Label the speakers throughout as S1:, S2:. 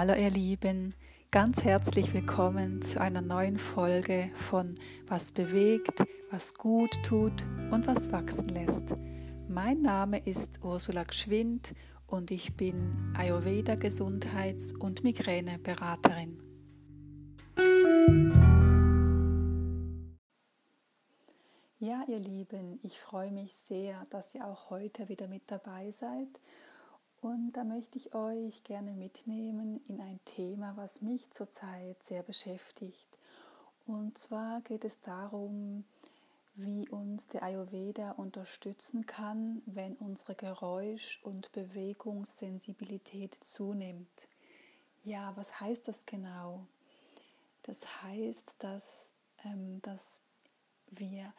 S1: Hallo ihr Lieben, ganz herzlich willkommen zu einer neuen Folge von Was bewegt, was gut tut und was wachsen lässt. Mein Name ist Ursula Gschwind und ich bin Ayurveda Gesundheits- und Migräneberaterin. Ja, ihr Lieben, ich freue mich sehr, dass ihr auch heute wieder mit dabei seid und da möchte ich euch gerne mitnehmen in ein Thema, was mich zurzeit sehr beschäftigt. Und zwar geht es darum, wie uns der Ayurveda unterstützen kann, wenn unsere Geräusch- und Bewegungssensibilität zunimmt. Ja, was heißt das genau? Das heißt, dass, ähm, dass wir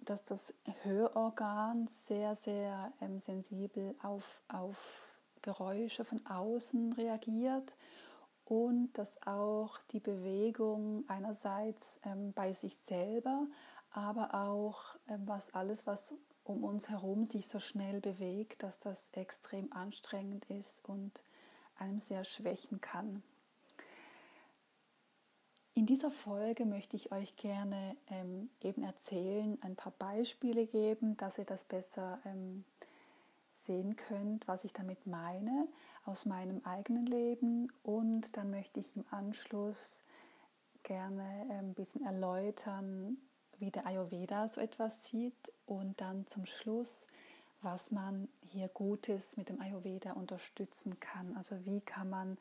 S1: dass das Hörorgan sehr, sehr ähm, sensibel auf, auf Geräusche von außen reagiert und dass auch die Bewegung einerseits ähm, bei sich selber, aber auch ähm, was alles, was um uns herum sich so schnell bewegt, dass das extrem anstrengend ist und einem sehr schwächen kann. In dieser Folge möchte ich euch gerne ähm, eben erzählen, ein paar Beispiele geben, dass ihr das besser ähm, sehen könnt, was ich damit meine aus meinem eigenen Leben. Und dann möchte ich im Anschluss gerne ein bisschen erläutern, wie der Ayurveda so etwas sieht und dann zum Schluss, was man hier Gutes mit dem Ayurveda unterstützen kann. Also wie kann man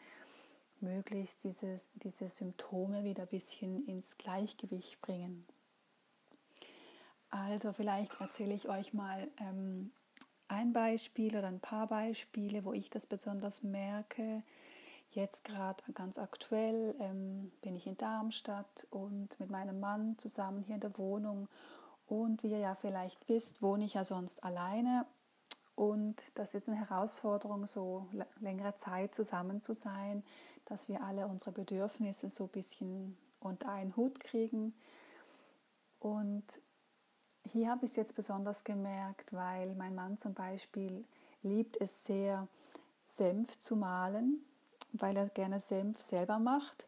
S1: möglichst diese, diese Symptome wieder ein bisschen ins Gleichgewicht bringen. Also vielleicht erzähle ich euch mal ähm, ein Beispiel oder ein paar Beispiele, wo ich das besonders merke. Jetzt gerade ganz aktuell ähm, bin ich in Darmstadt und mit meinem Mann zusammen hier in der Wohnung. Und wie ihr ja vielleicht wisst, wohne ich ja sonst alleine. Und das ist eine Herausforderung, so längere Zeit zusammen zu sein dass wir alle unsere Bedürfnisse so ein bisschen unter einen Hut kriegen. Und hier habe ich es jetzt besonders gemerkt, weil mein Mann zum Beispiel liebt es sehr, Senf zu mahlen, weil er gerne Senf selber macht.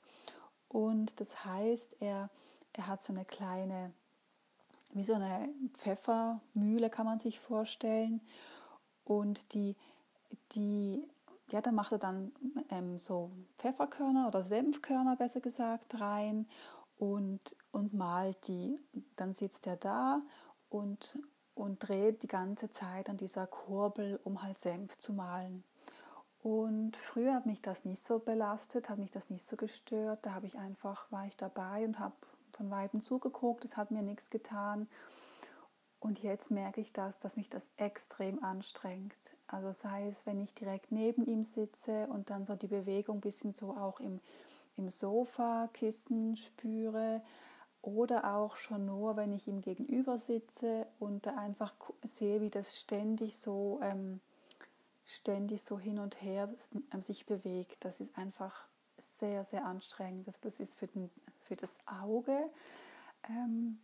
S1: Und das heißt, er, er hat so eine kleine, wie so eine Pfeffermühle kann man sich vorstellen. Und die, die ja, da macht er dann ähm, so Pfefferkörner oder Senfkörner besser gesagt rein und, und malt die. Dann sitzt er da und, und dreht die ganze Zeit an dieser Kurbel, um halt Senf zu malen. Und früher hat mich das nicht so belastet, hat mich das nicht so gestört. Da habe ich einfach, war ich dabei und habe von Weitem zugeguckt, es hat mir nichts getan. Und jetzt merke ich das, dass mich das extrem anstrengt. Also sei es, wenn ich direkt neben ihm sitze und dann so die Bewegung ein bisschen so auch im, im Sofakissen spüre oder auch schon nur, wenn ich ihm gegenüber sitze und da einfach sehe, wie das ständig so, ähm, ständig so hin und her ähm, sich bewegt. Das ist einfach sehr, sehr anstrengend. Also das ist für, den, für das Auge. Ähm,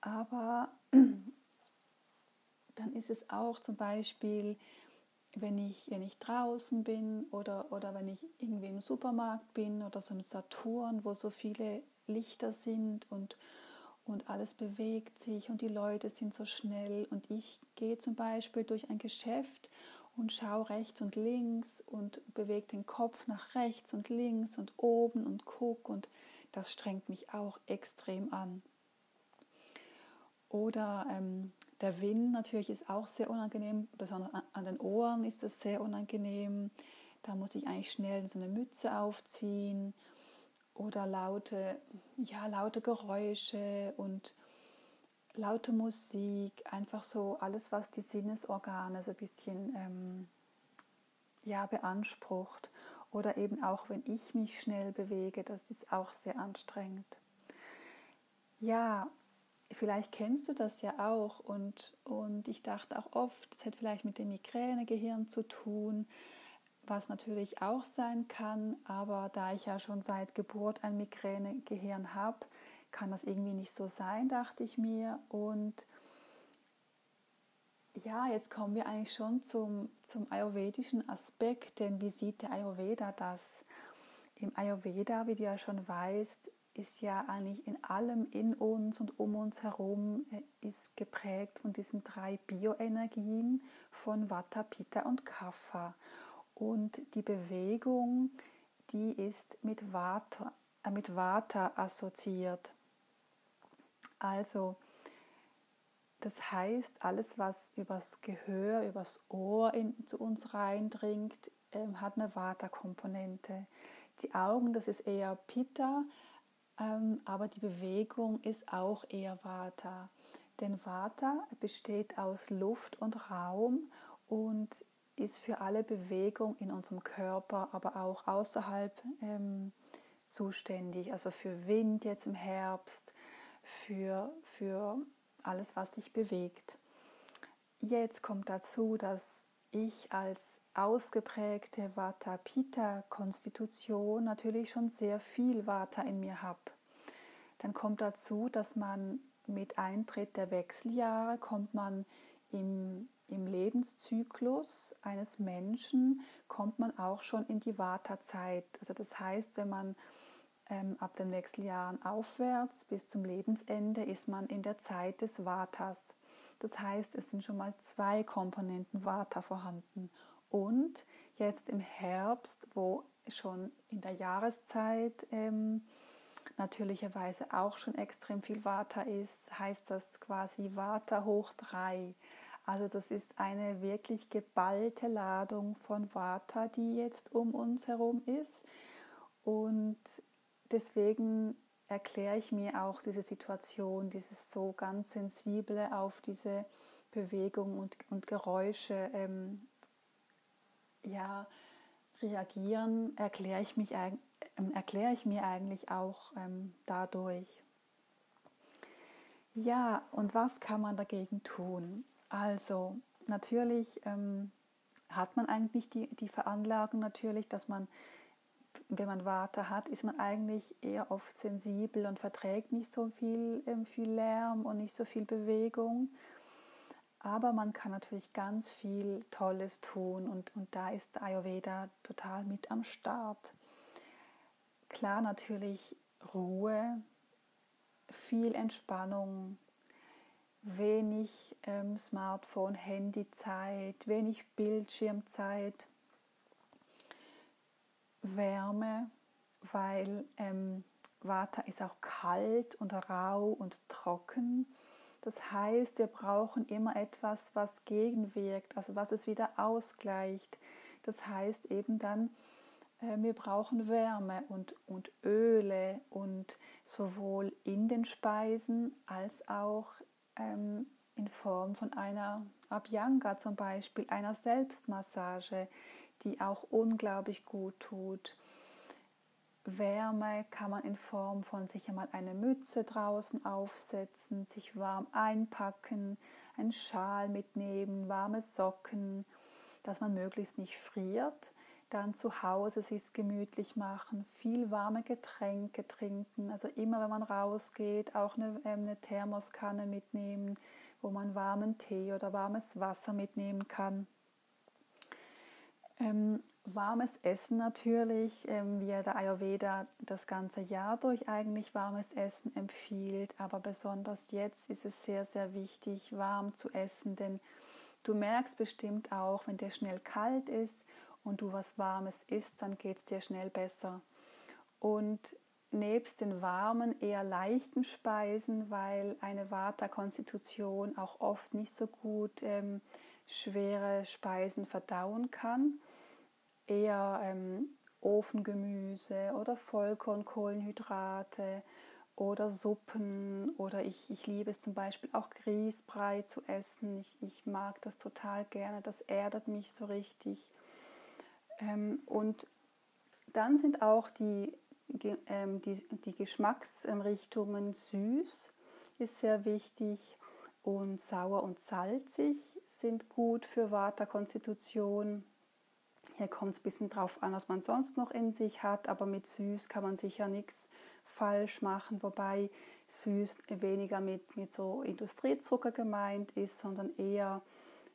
S1: aber dann ist es auch zum Beispiel, wenn ich, wenn ich draußen bin oder, oder wenn ich irgendwie im Supermarkt bin oder so im Saturn, wo so viele Lichter sind und, und alles bewegt sich und die Leute sind so schnell und ich gehe zum Beispiel durch ein Geschäft und schaue rechts und links und bewege den Kopf nach rechts und links und oben und gucke und das strengt mich auch extrem an. Oder ähm, der Wind natürlich ist auch sehr unangenehm, besonders an den Ohren ist es sehr unangenehm. Da muss ich eigentlich schnell so eine Mütze aufziehen oder laute, ja, laute Geräusche und laute Musik, einfach so alles, was die Sinnesorgane so ein bisschen ähm, ja, beansprucht. Oder eben auch, wenn ich mich schnell bewege, das ist auch sehr anstrengend. Ja, vielleicht kennst du das ja auch und, und ich dachte auch oft, es hätte vielleicht mit dem Migränegehirn zu tun, was natürlich auch sein kann, aber da ich ja schon seit Geburt ein Migränegehirn habe, kann das irgendwie nicht so sein, dachte ich mir und ja, jetzt kommen wir eigentlich schon zum, zum ayurvedischen Aspekt, denn wie sieht der Ayurveda das? Im Ayurveda, wie du ja schon weißt, ist ja eigentlich in allem in uns und um uns herum äh, ist geprägt von diesen drei Bioenergien von Vata, Pitta und Kapha. Und die Bewegung, die ist mit Vata, äh, mit Vata assoziiert. Also, das heißt, alles, was übers Gehör, übers Ohr in, zu uns reindringt, äh, hat eine Vata-Komponente. Die Augen, das ist eher Pitta, aber die Bewegung ist auch eher Vata. Denn Vata besteht aus Luft und Raum und ist für alle Bewegung in unserem Körper, aber auch außerhalb ähm, zuständig. Also für Wind jetzt im Herbst, für, für alles, was sich bewegt. Jetzt kommt dazu, dass ich als ausgeprägte Vata-Pitta-Konstitution natürlich schon sehr viel Vata in mir habe. Dann kommt dazu, dass man mit Eintritt der Wechseljahre kommt man im, im Lebenszyklus eines Menschen, kommt man auch schon in die Vata-Zeit. Also das heißt, wenn man ähm, ab den Wechseljahren aufwärts bis zum Lebensende ist man in der Zeit des Vatas. Das heißt, es sind schon mal zwei Komponenten Vata vorhanden. Und jetzt im Herbst, wo schon in der Jahreszeit ähm, natürlicherweise auch schon extrem viel Vata ist, heißt das quasi Vata hoch 3. Also das ist eine wirklich geballte Ladung von Vata, die jetzt um uns herum ist. Und deswegen erkläre ich mir auch diese Situation, dieses so ganz sensible auf diese Bewegung und, und Geräusche ähm, ja, reagieren, erkläre ich, mich, äh, erkläre ich mir eigentlich auch ähm, dadurch. Ja, und was kann man dagegen tun? Also natürlich ähm, hat man eigentlich die, die Veranlagung natürlich, dass man wenn man Warte hat, ist man eigentlich eher oft sensibel und verträgt nicht so viel, ähm, viel Lärm und nicht so viel Bewegung. Aber man kann natürlich ganz viel Tolles tun und, und da ist Ayurveda total mit am Start. Klar natürlich Ruhe, viel Entspannung, wenig ähm, Smartphone, Handyzeit, wenig Bildschirmzeit Wärme, weil ähm, Vata ist auch kalt und rau und trocken. Das heißt, wir brauchen immer etwas, was gegenwirkt, also was es wieder ausgleicht. Das heißt eben dann, äh, wir brauchen Wärme und, und Öle und sowohl in den Speisen als auch ähm, in Form von einer Abhyanga zum Beispiel, einer Selbstmassage, die auch unglaublich gut tut. Wärme kann man in Form von sich einmal eine Mütze draußen aufsetzen, sich warm einpacken, einen Schal mitnehmen, warme Socken, dass man möglichst nicht friert. Dann zu Hause sich gemütlich machen, viel warme Getränke trinken. Also immer, wenn man rausgeht, auch eine, ähm, eine Thermoskanne mitnehmen, wo man warmen Tee oder warmes Wasser mitnehmen kann. Ähm, warmes Essen natürlich, ähm, wie der Ayurveda das ganze Jahr durch eigentlich warmes Essen empfiehlt, aber besonders jetzt ist es sehr, sehr wichtig, warm zu essen, denn du merkst bestimmt auch, wenn dir schnell kalt ist und du was Warmes isst, dann geht es dir schnell besser. Und nebst den warmen, eher leichten Speisen, weil eine Vata-Konstitution auch oft nicht so gut ähm, schwere Speisen verdauen kann, eher ähm, Ofengemüse oder Vollkornkohlenhydrate oder Suppen oder ich, ich liebe es zum Beispiel auch Grießbrei zu essen. Ich, ich mag das total gerne, das erdet mich so richtig. Ähm, und dann sind auch die, ähm, die, die Geschmacksrichtungen süß, ist sehr wichtig und sauer und salzig sind gut für Vata-Konstitution. Hier kommt es ein bisschen drauf an, was man sonst noch in sich hat, aber mit süß kann man sicher nichts falsch machen, wobei süß weniger mit, mit so Industriezucker gemeint ist, sondern eher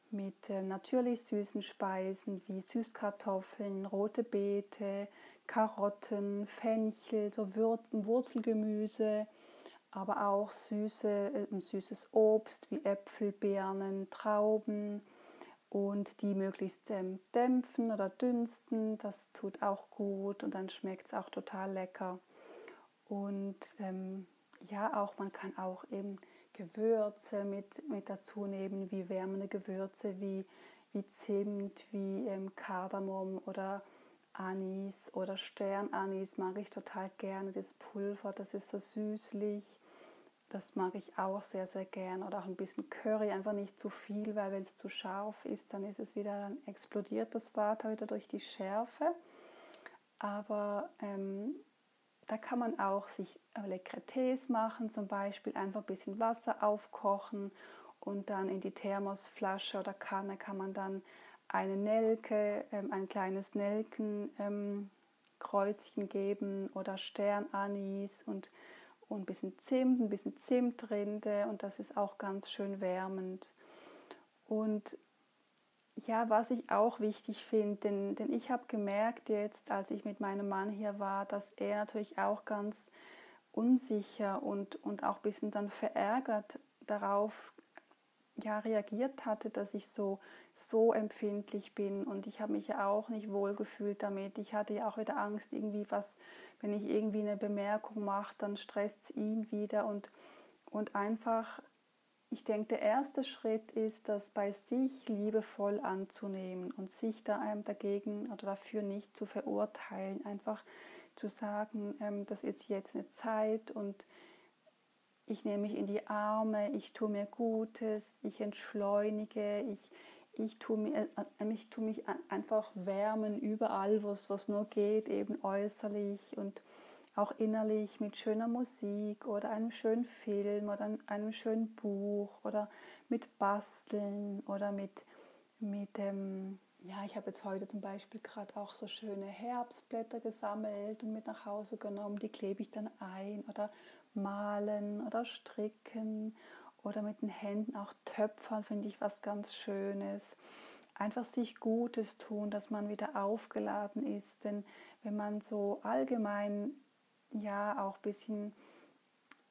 S1: mit äh, natürlich süßen Speisen wie Süßkartoffeln, rote Beete, Karotten, Fenchel, so Wurzelgemüse, aber auch süße, äh, süßes Obst wie Äpfel, Birnen, Trauben und die möglichst ähm, dämpfen oder dünsten. Das tut auch gut und dann schmeckt es auch total lecker. Und ähm, ja, auch man kann auch eben Gewürze mit, mit dazu nehmen, wie wärmende Gewürze, wie, wie Zimt, wie ähm, Kardamom oder Anis oder Sternanis mag ich total gerne. Das Pulver, das ist so süßlich. Das mag ich auch sehr, sehr gern. Oder auch ein bisschen Curry, einfach nicht zu viel, weil wenn es zu scharf ist, dann ist es wieder, dann explodiert das Water wieder durch die Schärfe. Aber ähm, da kann man auch sich leckere Tees machen, zum Beispiel einfach ein bisschen Wasser aufkochen und dann in die Thermosflasche oder Kanne kann man dann eine Nelke, ähm, ein kleines Nelkenkreuzchen geben oder Sternanis und, und ein bisschen Zimt, ein bisschen Zimtrinde und das ist auch ganz schön wärmend. Und ja, was ich auch wichtig finde, denn, denn ich habe gemerkt jetzt, als ich mit meinem Mann hier war, dass er natürlich auch ganz unsicher und, und auch ein bisschen dann verärgert darauf ja, reagiert hatte, dass ich so, so empfindlich bin und ich habe mich ja auch nicht wohl gefühlt damit. Ich hatte ja auch wieder Angst, irgendwie was, wenn ich irgendwie eine Bemerkung mache, dann stresst es ihn wieder und, und einfach ich denke, der erste Schritt ist, das bei sich liebevoll anzunehmen und sich da einem dagegen oder dafür nicht zu verurteilen. Einfach zu sagen, ähm, das ist jetzt eine Zeit und ich nehme mich in die Arme, ich tue mir Gutes, ich entschleunige, ich, ich tue, mir, äh, ich tue mich einfach wärmen überall, wo es nur geht, eben äußerlich und auch innerlich mit schöner Musik oder einem schönen Film oder einem schönen Buch oder mit Basteln oder mit, mit ähm, ja, ich habe jetzt heute zum Beispiel gerade auch so schöne Herbstblätter gesammelt und mit nach Hause genommen, die klebe ich dann ein oder malen oder stricken oder mit den Händen auch töpfern, finde ich was ganz Schönes. Einfach sich Gutes tun, dass man wieder aufgeladen ist, denn wenn man so allgemein ja auch ein bisschen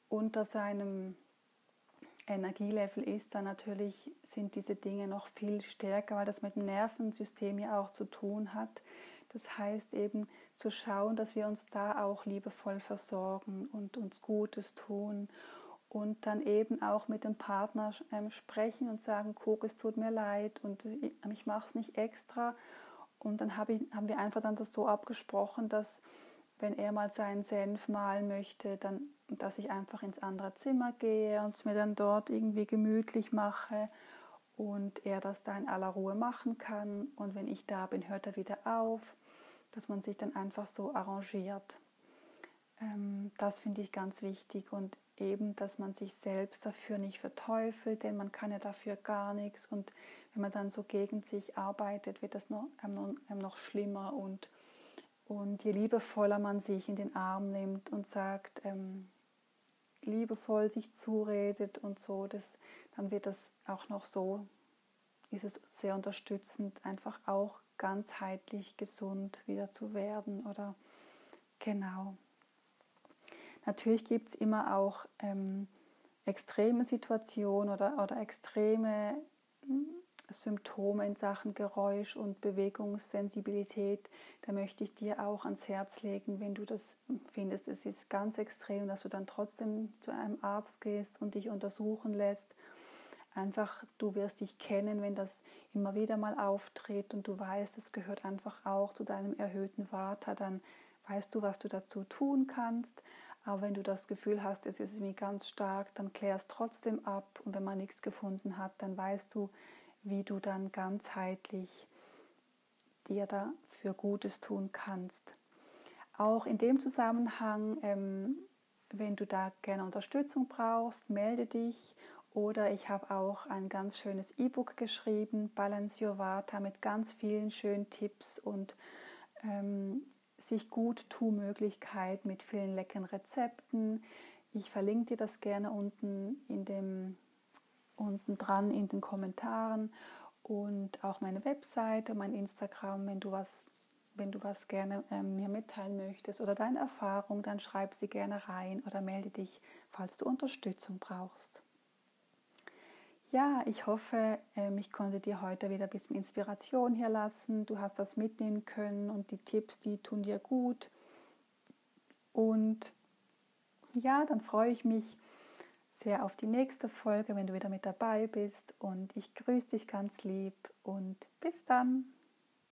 S1: unter seinem Energielevel ist, dann natürlich sind diese Dinge noch viel stärker, weil das mit dem Nervensystem ja auch zu tun hat. Das heißt eben zu schauen, dass wir uns da auch liebevoll versorgen und uns Gutes tun und dann eben auch mit dem Partner ähm, sprechen und sagen, guck, es tut mir leid und ich mache es nicht extra. Und dann haben wir einfach dann das so abgesprochen, dass wenn er mal seinen Senf malen möchte, dann, dass ich einfach ins andere Zimmer gehe und es mir dann dort irgendwie gemütlich mache und er das da in aller Ruhe machen kann. Und wenn ich da bin, hört er wieder auf, dass man sich dann einfach so arrangiert. Ähm, das finde ich ganz wichtig und eben, dass man sich selbst dafür nicht verteufelt, denn man kann ja dafür gar nichts und wenn man dann so gegen sich arbeitet, wird das noch, noch schlimmer und und je liebevoller man sich in den Arm nimmt und sagt, ähm, liebevoll sich zuredet und so, das, dann wird das auch noch so, ist es sehr unterstützend, einfach auch ganzheitlich gesund wieder zu werden oder genau. Natürlich gibt es immer auch ähm, extreme Situationen oder, oder extreme Symptome in Sachen Geräusch und Bewegungssensibilität, da möchte ich dir auch ans Herz legen, wenn du das findest, es ist ganz extrem, dass du dann trotzdem zu einem Arzt gehst und dich untersuchen lässt. Einfach, du wirst dich kennen, wenn das immer wieder mal auftritt und du weißt, es gehört einfach auch zu deinem erhöhten Vater, dann weißt du, was du dazu tun kannst. Aber wenn du das Gefühl hast, es ist mir ganz stark, dann klär es trotzdem ab. Und wenn man nichts gefunden hat, dann weißt du, wie du dann ganzheitlich dir dafür Gutes tun kannst. Auch in dem Zusammenhang, ähm, wenn du da gerne Unterstützung brauchst, melde dich. Oder ich habe auch ein ganz schönes E-Book geschrieben, Balance Your Vata, mit ganz vielen schönen Tipps und ähm, sich gut tu Möglichkeit mit vielen leckeren Rezepten. Ich verlinke dir das gerne unten in dem unten dran in den Kommentaren. und auch meine Webseite, mein Instagram, wenn du was, wenn du was gerne ähm, mir mitteilen möchtest oder deine Erfahrung, dann schreib sie gerne rein oder melde dich, falls du Unterstützung brauchst. Ja, ich hoffe, ähm, ich konnte dir heute wieder ein bisschen Inspiration hier lassen. Du hast was mitnehmen können und die Tipps, die tun dir gut. Und ja, dann freue ich mich sehr auf die nächste Folge, wenn du wieder mit dabei bist. Und ich grüße dich ganz lieb und bis dann.